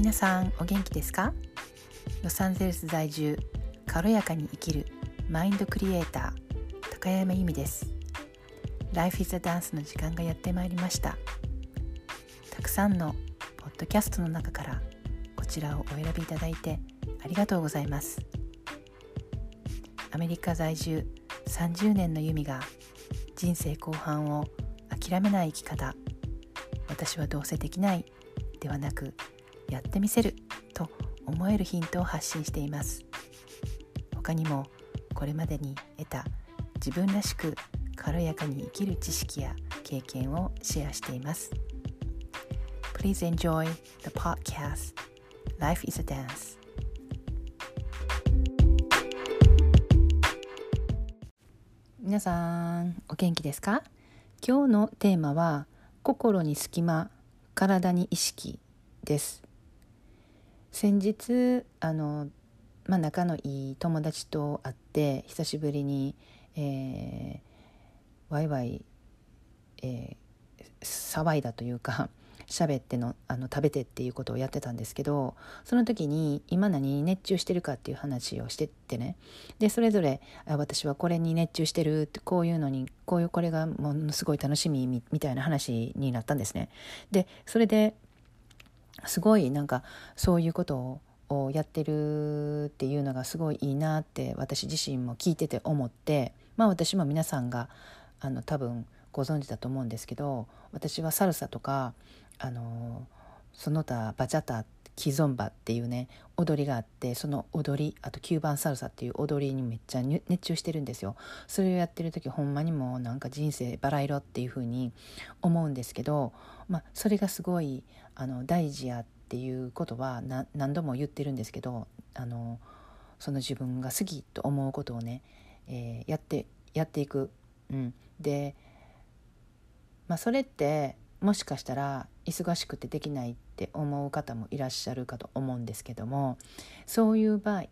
皆さんお元気ですか？ロサンゼルス在住軽やかに生きるマインドクリエイター高山由美です。Life is a Dance の時間がやってまいりました。たくさんのポッドキャストの中からこちらをお選びいただいてありがとうございます。アメリカ在住30年の由美が人生後半を諦めない生き方。私はどうせできないではなくやってみせると思えるヒントを発信しています。他にもこれまでに得た自分らしく軽やかに生きる知識や経験をシェアしています。Please enjoy the podcast. Life is a Dance. 皆さんお元気ですか？今日のテーマは心に隙間体に意識です。先日あの、まあ、仲のいい友達と会って久しぶりに、えー、ワイワイ、えー、騒いだというか 喋ってのあの食べてっていうことをやってたんですけどその時に今何に熱中してるかっていう話をしてってねでそれぞれ私はこれに熱中してるってこういうのにこういうこれがものすごい楽しみみたいな話になったんですね。でそれですごいなんかそういうことをやってるっていうのがすごいいいなって私自身も聞いてて思ってまあ私も皆さんがあの多分ご存知だと思うんですけど私はサルサとかあのその他バチャタキゾンバっていうね踊りがあってその踊りあと9番サルサっていう踊りにめっちゃ熱中してるんですよ。それをやってる時ほんまにもうなんか人生バラ色っていう風に思うんですけど、まあ、それがすごいあの大事やっていうことは何度も言ってるんですけどあのその自分が好きと思うことをね、えー、やってやっていく、うん、で、まあ、それってもしかしたら忙しくてできないって思う方もいらっしゃるかと思うんですけどもそういう場合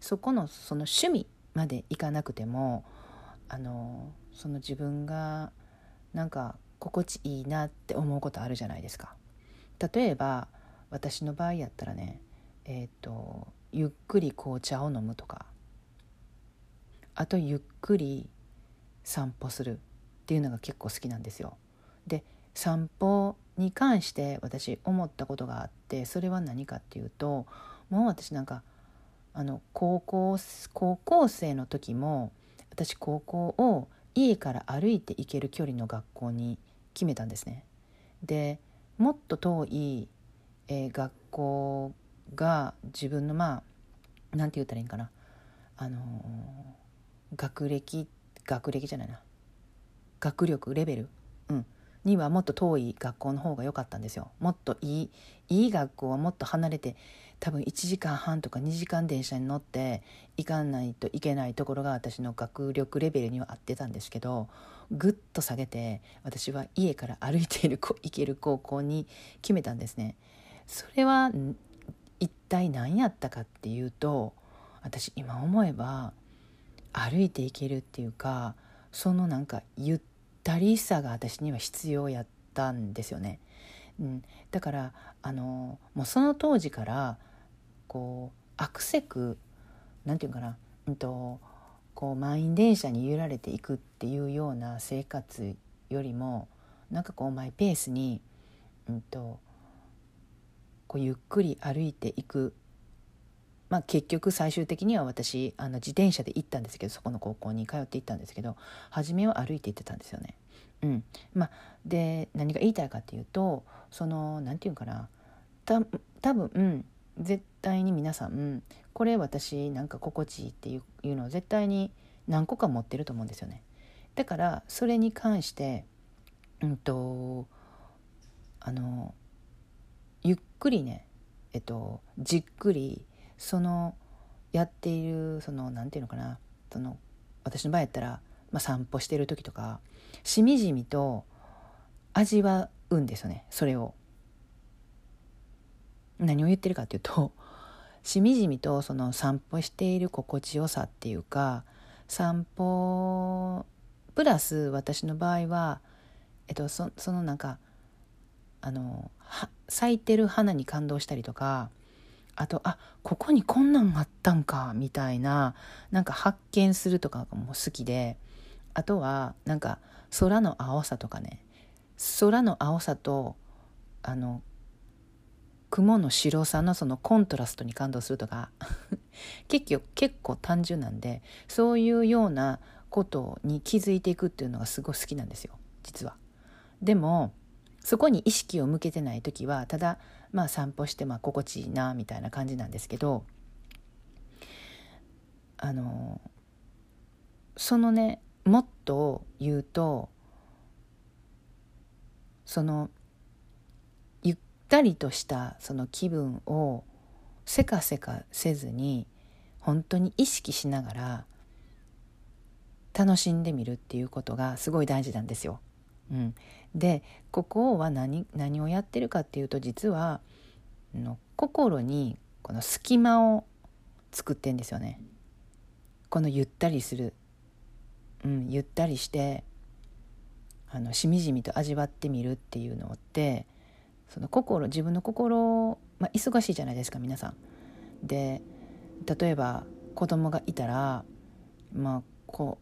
そこのその趣味までいかなくてもあのその自分がなんか心地いいなって思うことあるじゃないですか。例えば私の場合やったらねえっ、ー、とゆっくり紅茶を飲むとかあとゆっくり散歩するっていうのが結構好きなんですよ。で散歩に関して私思ったことがあってそれは何かっていうともう私なんかあの高校高校生の時も私高校を家から歩いて行ける距離の学校に決めたんですね。でもっと遠い、えー、学校が自分のまあ何て言ったらいいんかな。あのー、学歴学歴じゃないな。学力レベル、うん、にはもっと遠い学校の方が良かったんですよもっといいいい学校はもっと離れて多分1時間半とか2時間電車に乗って行かないといけないところが私の学力レベルには合ってたんですけどぐっと下げて私は家から歩いている行ける高校に決めたんですね。それは一体何やったかっていうと私今思えば歩いていけるっていうかそのなんかゆったりさが私には必要やったんですよね。うん、だからあのもうその当時からこうアクセクなんていうかな、うんと、こう満員電車に揺られていくっていうような生活よりもなんかこうマイペースに、うんと、こうゆっくり歩いていくまあ、結局最終的には私あの自転車で行ったんですけどそこの高校に通って行ったんですけど初めは歩いて行ってたんですよね。うんまあ、で何が言いたいかっていうとその何て言うかなた多分、うん、絶対に皆さんこれ私なんか心地いいっていうのを絶対に何個か持ってると思うんですよね。だからそれに関してうんとあのゆっくりねえっとじっくりそのやっているその何て言うのかなその私の場合やったら、まあ、散歩してる時とかしみじみと味わうんですよねそれを。何を言ってるかっていうとしみじみとその散歩している心地よさっていうか散歩プラス私の場合は、えっと、そそのなんかあの咲いてる花に感動したりとかあとあここにこんなんあったんかみたいななんか発見するとかも好きであとはなんか空の青さとかね空の青さとあの雲の白さのそのコントラストに感動するとか 結構結構単純なんでそういうようなことに気づいていくっていうのがすごい好きなんですよ実は。でもそこに意識を向けてない時はただまあ散歩してまあ心地いいなみたいな感じなんですけどあのそのねもっと言うとそのゆったりとしたその気分をせかせかせずに本当に意識しながら楽しんでみるっていうことがすごい大事なんですよ。うん、でここは何何をやってるかっていうと実はの心にこの隙間を作ってんですよね。このゆったりする、うん、ゆったりしてあのしみじみと味わってみるっていうのってその心自分の心、まあ、忙しいじゃないですか皆さん。で例えば子供がいたら、まあ、こ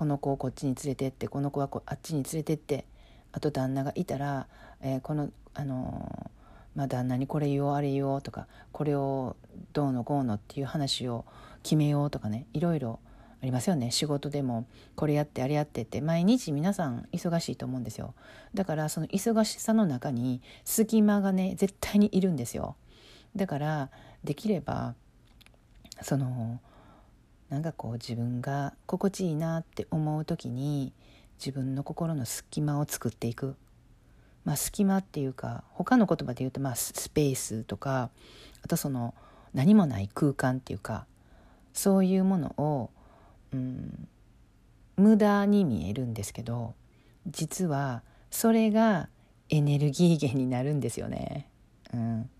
この子をこっちに連れてってこの子はこあっちに連れてってあと旦那がいたら、えー、この、あのー、まあ、旦那にこれ言おうあれ言おうとかこれをどうのこうのっていう話を決めようとかねいろいろありますよね。仕事でもこれやってあれやってって毎日皆さん忙しいと思うんですよ。だからその忙しさの中に隙間がね絶対にいるんですよ。だからできればそのなんかこう自分が心地いいなって思う時に自分の心の隙間を作っていく、まあ、隙間っていうか他の言葉で言うとまあスペースとかあとその何もない空間っていうかそういうものを、うん、無駄に見えるんですけど実はそれがエネルギー源になるんですよね。うん、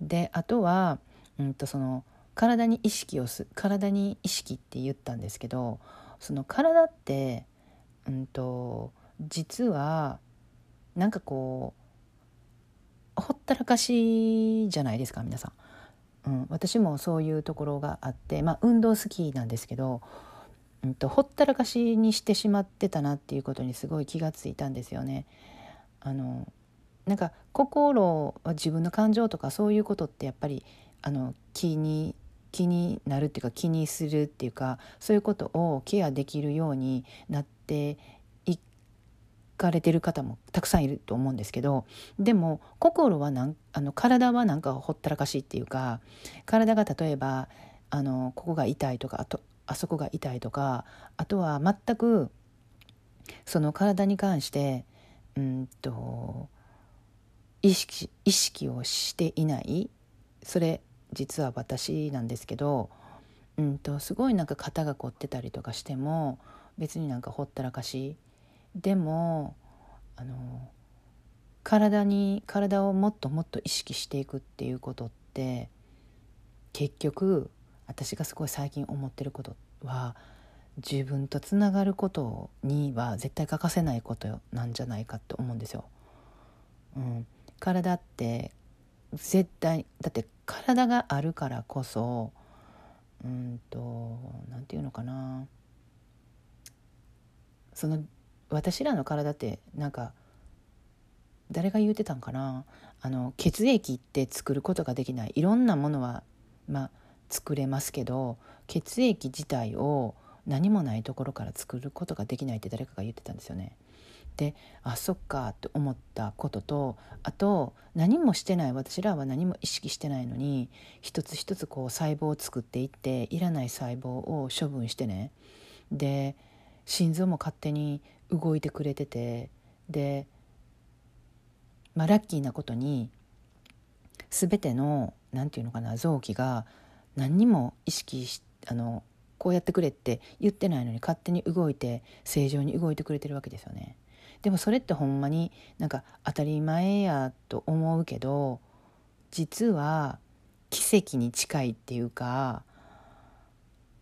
であとは、うんとその体に意識をす体に意識って言ったんですけどその体って、うんと、実はなんかこうほったらかしじゃないですか皆さん、うん、私もそういうところがあってまあ運動好きなんですけど、うんと、ほったらかしにしてしまってたなっていうことにすごい気がついたんですよね。あのなんか心は自分の感情とかそういうことってやっぱりあの気に気になるっていうか気にするっていうかそういうことをケアできるようになっていかれてる方もたくさんいると思うんですけどでも心はなんあの体はなんかほったらかしいっていうか体が例えばあのここが痛いとかあとあそこが痛いとかあとは全くその体に関してうんと意識意識をしていない。それ実は私なんですけど、うんと、すごいなんか肩が凝ってたりとかしても別になんかほったらかしでもあの体に体をもっともっと意識していくっていうことって結局私がすごい最近思ってることは自分とつながることには絶対欠かせないことなんじゃないかって思うんですよ。うん、体って絶対だって体があるからこそうんと何て言うのかな。その私らの体ってなんか誰が言うてたんかな。あの血液って作ることができない。いろんなものはまあ作れますけど血液自体を何もないところから作ることができないって誰かが言ってたんですよね。であそっかって思ったこととあと何もしてない私らは何も意識してないのに一つ一つこう細胞を作っていっていらない細胞を処分してねで心臓も勝手に動いてくれててで、まあ、ラッキーなことに全ての何て言うのかな臓器が何にも意識しあのこうやってくれって言ってないのに勝手に動いて正常に動いてくれてるわけですよね。でもそれってほんまになんか当たり前やと思うけど実は奇跡に近いっていうか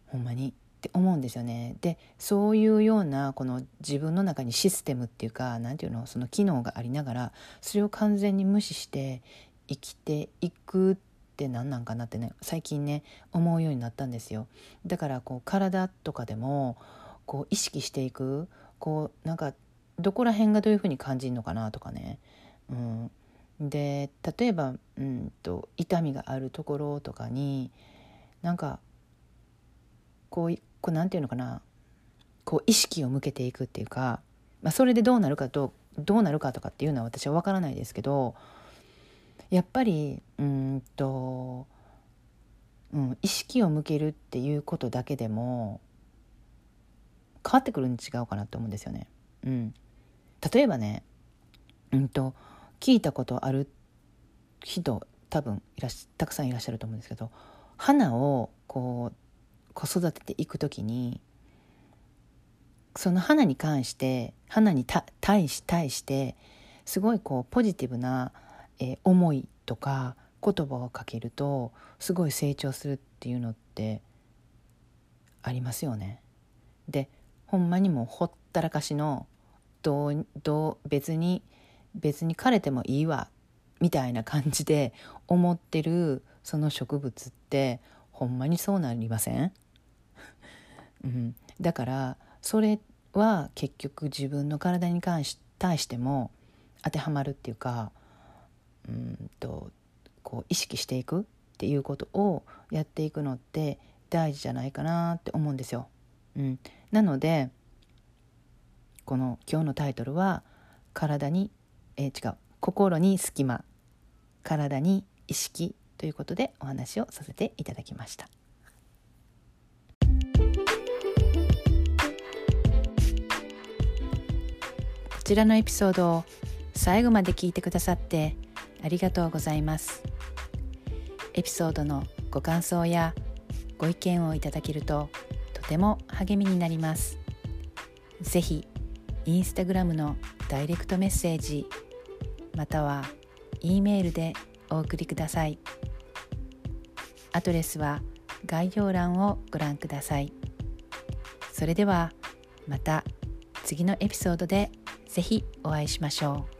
ほんまにって思うんですよね。でそういうようなこの自分の中にシステムっていうか何て言うのその機能がありながらそれを完全に無視して生きていくって何なんかなってね最近ね思うようになったんですよ。だからこう体とかでもこう意識していくこうなんかどこら辺がどういうふうに感じるのかなとかね。うん、で例えば、うんと痛みがあるところとかになんかこうこうなんていうのかなこう意識を向けていくっていうか、まあ、それでどうなるかとどうなるかとかっていうのは私は分からないですけどやっぱりうんと、うん、意識を向けるっていうことだけでも変わってくるに違うかなと思うんですよね。うん、例えばね、うんと、聞いたことある人多分いらしたくさんいらっしゃると思うんですけど花をこう子育てていく時にその花に関して花に対し対してすごいこうポジティブな、えー、思いとか言葉をかけるとすごい成長するっていうのってありますよね。でほんまにもうほったらかしのどうどう別に別に枯れてもいいわみたいな感じで思ってるその植物ってほんまにそうなりません？うん、だからそれは結局自分の体に関し対しても当てはまるっていうかうんとこう意識していくっていうことをやっていくのって大事じゃないかなって思うんですよ。うん、なのでこの今日のタイトルは「体に、えー、違う心に隙間体に意識」ということでお話をさせていただきました。こちらのエピソードを最後まで聞いてくださってありがとうございますエピソードのご感想やご意見をいただけるととても励みになりますぜひインスタグラムのダイレクトメッセージまたは E メールでお送りくださいアドレスは概要欄をご覧くださいそれではまた次のエピソードでぜひお会いしましょう。